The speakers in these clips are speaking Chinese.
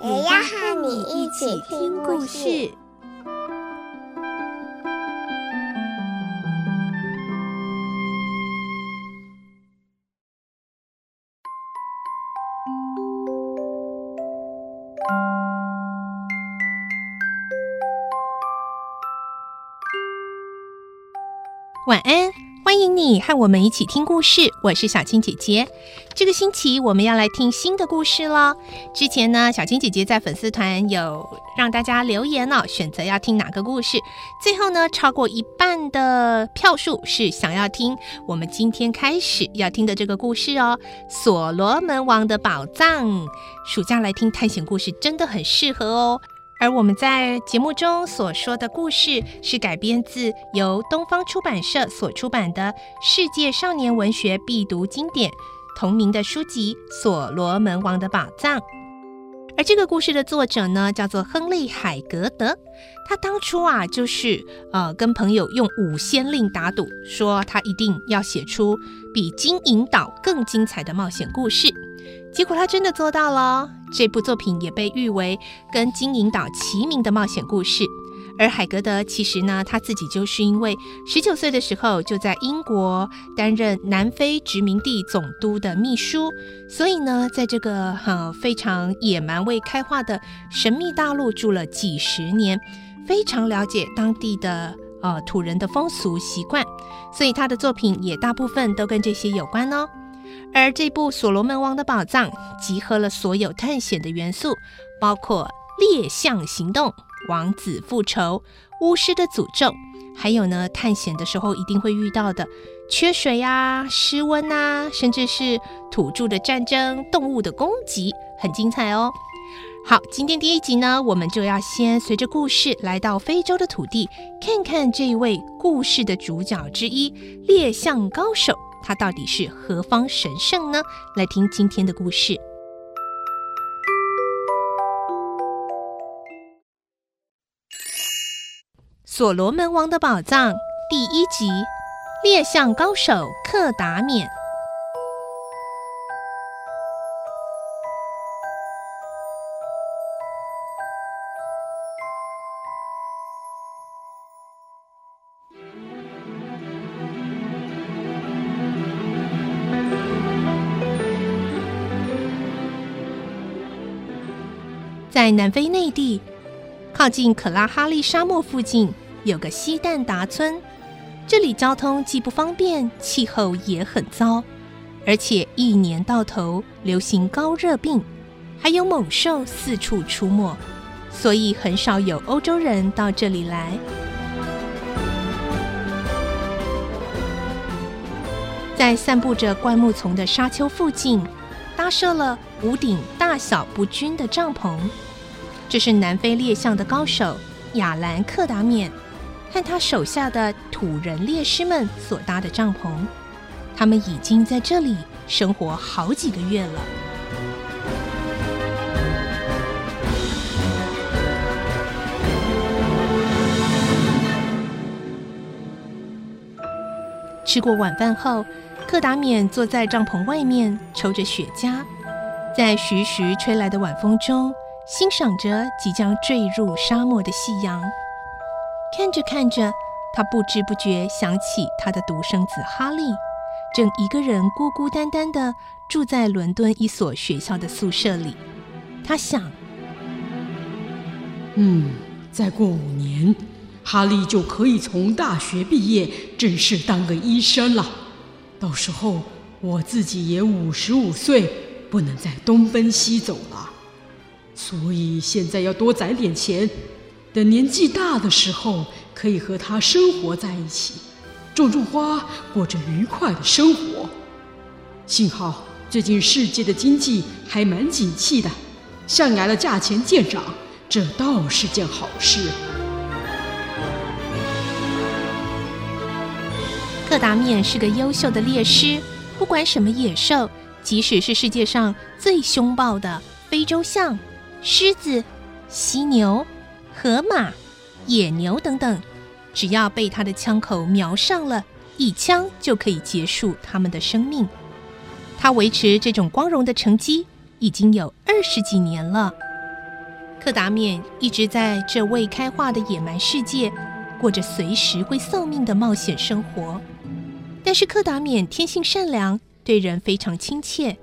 也要和你一起听故事。晚安，欢迎你和我们一起听故事。我是小青姐姐。这个星期我们要来听新的故事喽。之前呢，小青姐姐在粉丝团有让大家留言哦，选择要听哪个故事。最后呢，超过一半的票数是想要听我们今天开始要听的这个故事哦，《所罗门王的宝藏》。暑假来听探险故事真的很适合哦。而我们在节目中所说的故事，是改编自由东方出版社所出版的世界少年文学必读经典同名的书籍《所罗门王的宝藏》。而这个故事的作者呢，叫做亨利·海格德。他当初啊，就是呃，跟朋友用五先令打赌，说他一定要写出比《金银岛》更精彩的冒险故事。结果他真的做到了，这部作品也被誉为跟《金银岛》齐名的冒险故事。而海格德其实呢，他自己就是因为十九岁的时候就在英国担任南非殖民地总督的秘书，所以呢，在这个哈非常野蛮未开化的神秘大陆住了几十年，非常了解当地的呃土人的风俗习惯，所以他的作品也大部分都跟这些有关哦。而这部《所罗门王的宝藏》集合了所有探险的元素，包括猎象行动、王子复仇、巫师的诅咒，还有呢，探险的时候一定会遇到的缺水啊、失温啊，甚至是土著的战争、动物的攻击，很精彩哦。好，今天第一集呢，我们就要先随着故事来到非洲的土地，看看这一位故事的主角之一——猎象高手。他到底是何方神圣呢？来听今天的故事，《所罗门王的宝藏》第一集：猎象高手克达免。在南非内地，靠近可拉哈利沙漠附近，有个西旦达村。这里交通既不方便，气候也很糟，而且一年到头流行高热病，还有猛兽四处出没，所以很少有欧洲人到这里来。在散布着灌木丛的沙丘附近，搭设了五顶大小不均的帐篷。这是南非猎象的高手亚兰·克达缅和他手下的土人猎师们所搭的帐篷，他们已经在这里生活好几个月了。吃过晚饭后，克达缅坐在帐篷外面抽着雪茄，在徐徐吹来的晚风中。欣赏着即将坠入沙漠的夕阳，看着看着，他不知不觉想起他的独生子哈利，正一个人孤孤单单的住在伦敦一所学校的宿舍里。他想：“嗯，再过五年，哈利就可以从大学毕业，正式当个医生了。到时候我自己也五十五岁，不能再东奔西走了。”所以现在要多攒点钱，等年纪大的时候可以和他生活在一起，种种花，过着愉快的生活。幸好最近世界的经济还蛮景气的，象牙的价钱见涨，这倒是件好事。克达面是个优秀的猎师，不管什么野兽，即使是世界上最凶暴的非洲象、狮子、犀牛、河马、野牛等等，只要被他的枪口瞄上了，一枪就可以结束他们的生命。他维持这种光荣的成绩已经有二十几年了。克达面一直在这未开化的野蛮世界，过着随时会丧命的冒险生活。但是克达冕天性善良，对人非常亲切，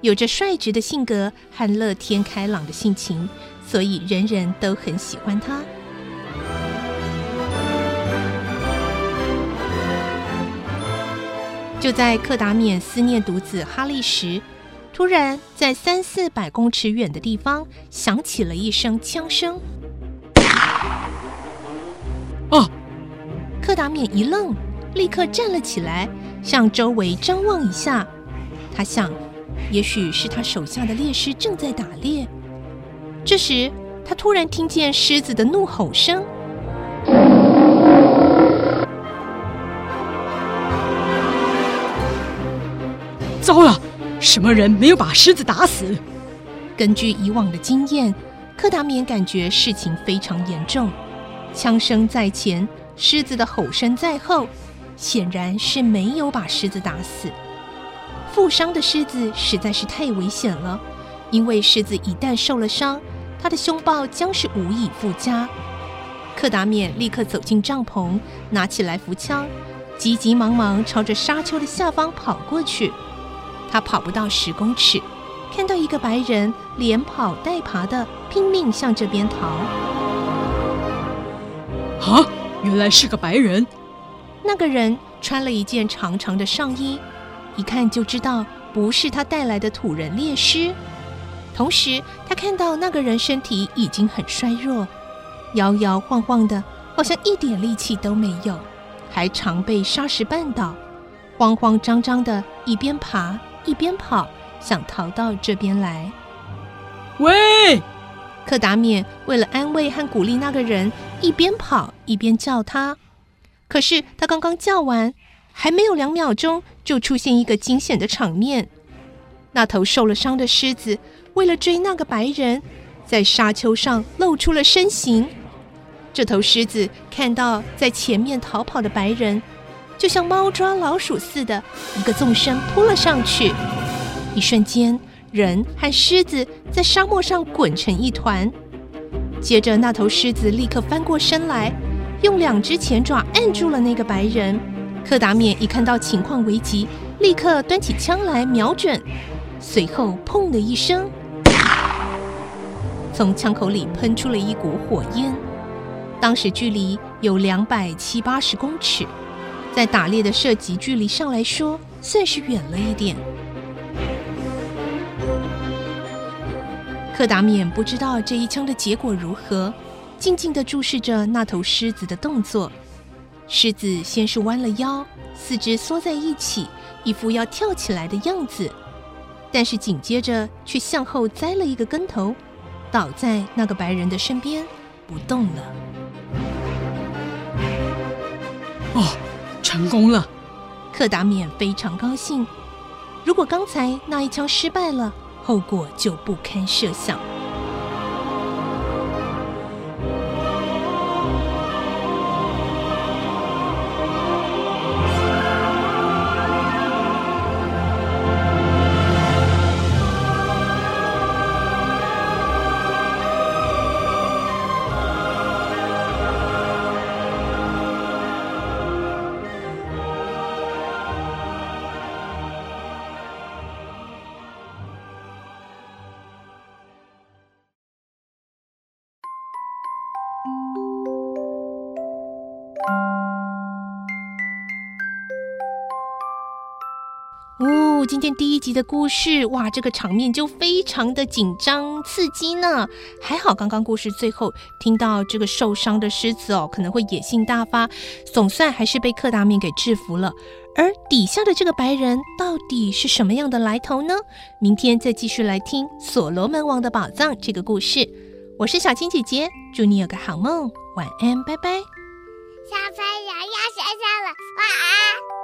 有着率直的性格和乐天开朗的性情，所以人人都很喜欢他。就在克达冕思念独子哈利时，突然在三四百公尺远的地方响起了一声枪声。啊！克达冕一愣，立刻站了起来，向周围张望一下。他想，也许是他手下的猎狮正在打猎。这时，他突然听见狮子的怒吼声。糟了！什么人没有把狮子打死？根据以往的经验，柯达面感觉事情非常严重。枪声在前，狮子的吼声在后，显然是没有把狮子打死。负伤的狮子实在是太危险了，因为狮子一旦受了伤，它的凶暴将是无以复加。克达面立刻走进帐篷，拿起来福枪，急急忙忙朝着沙丘的下方跑过去。他跑不到十公尺，看到一个白人连跑带爬的拼命向这边逃。啊，原来是个白人！那个人穿了一件长长的上衣，一看就知道不是他带来的土人猎狮。同时，他看到那个人身体已经很衰弱，摇摇晃晃的，好像一点力气都没有，还常被沙石绊倒，慌慌张张的一边爬。一边跑，想逃到这边来。喂！克达面为了安慰和鼓励那个人，一边跑一边叫他。可是他刚刚叫完，还没有两秒钟，就出现一个惊险的场面。那头受了伤的狮子，为了追那个白人，在沙丘上露出了身形。这头狮子看到在前面逃跑的白人。就像猫抓老鼠似的，一个纵身扑了上去。一瞬间，人和狮子在沙漠上滚成一团。接着，那头狮子立刻翻过身来，用两只前爪按住了那个白人。克达免一看到情况危急，立刻端起枪来瞄准。随后，砰的一声，从枪口里喷出了一股火焰。当时距离有两百七八十公尺。在打猎的射击距离上来说，算是远了一点。克达免不知道这一枪的结果如何，静静地注视着那头狮子的动作。狮子先是弯了腰，四肢缩在一起，一副要跳起来的样子，但是紧接着却向后栽了一个跟头，倒在那个白人的身边不动了。哦。成功了，克达免非常高兴。如果刚才那一枪失败了，后果就不堪设想。哦，今天第一集的故事，哇，这个场面就非常的紧张刺激呢。还好刚刚故事最后听到这个受伤的狮子哦，可能会野性大发，总算还是被克达面给制服了。而底下的这个白人到底是什么样的来头呢？明天再继续来听《所罗门王的宝藏》这个故事。我是小青姐姐，祝你有个好梦，晚安，拜拜。小朋友要睡觉了，晚安。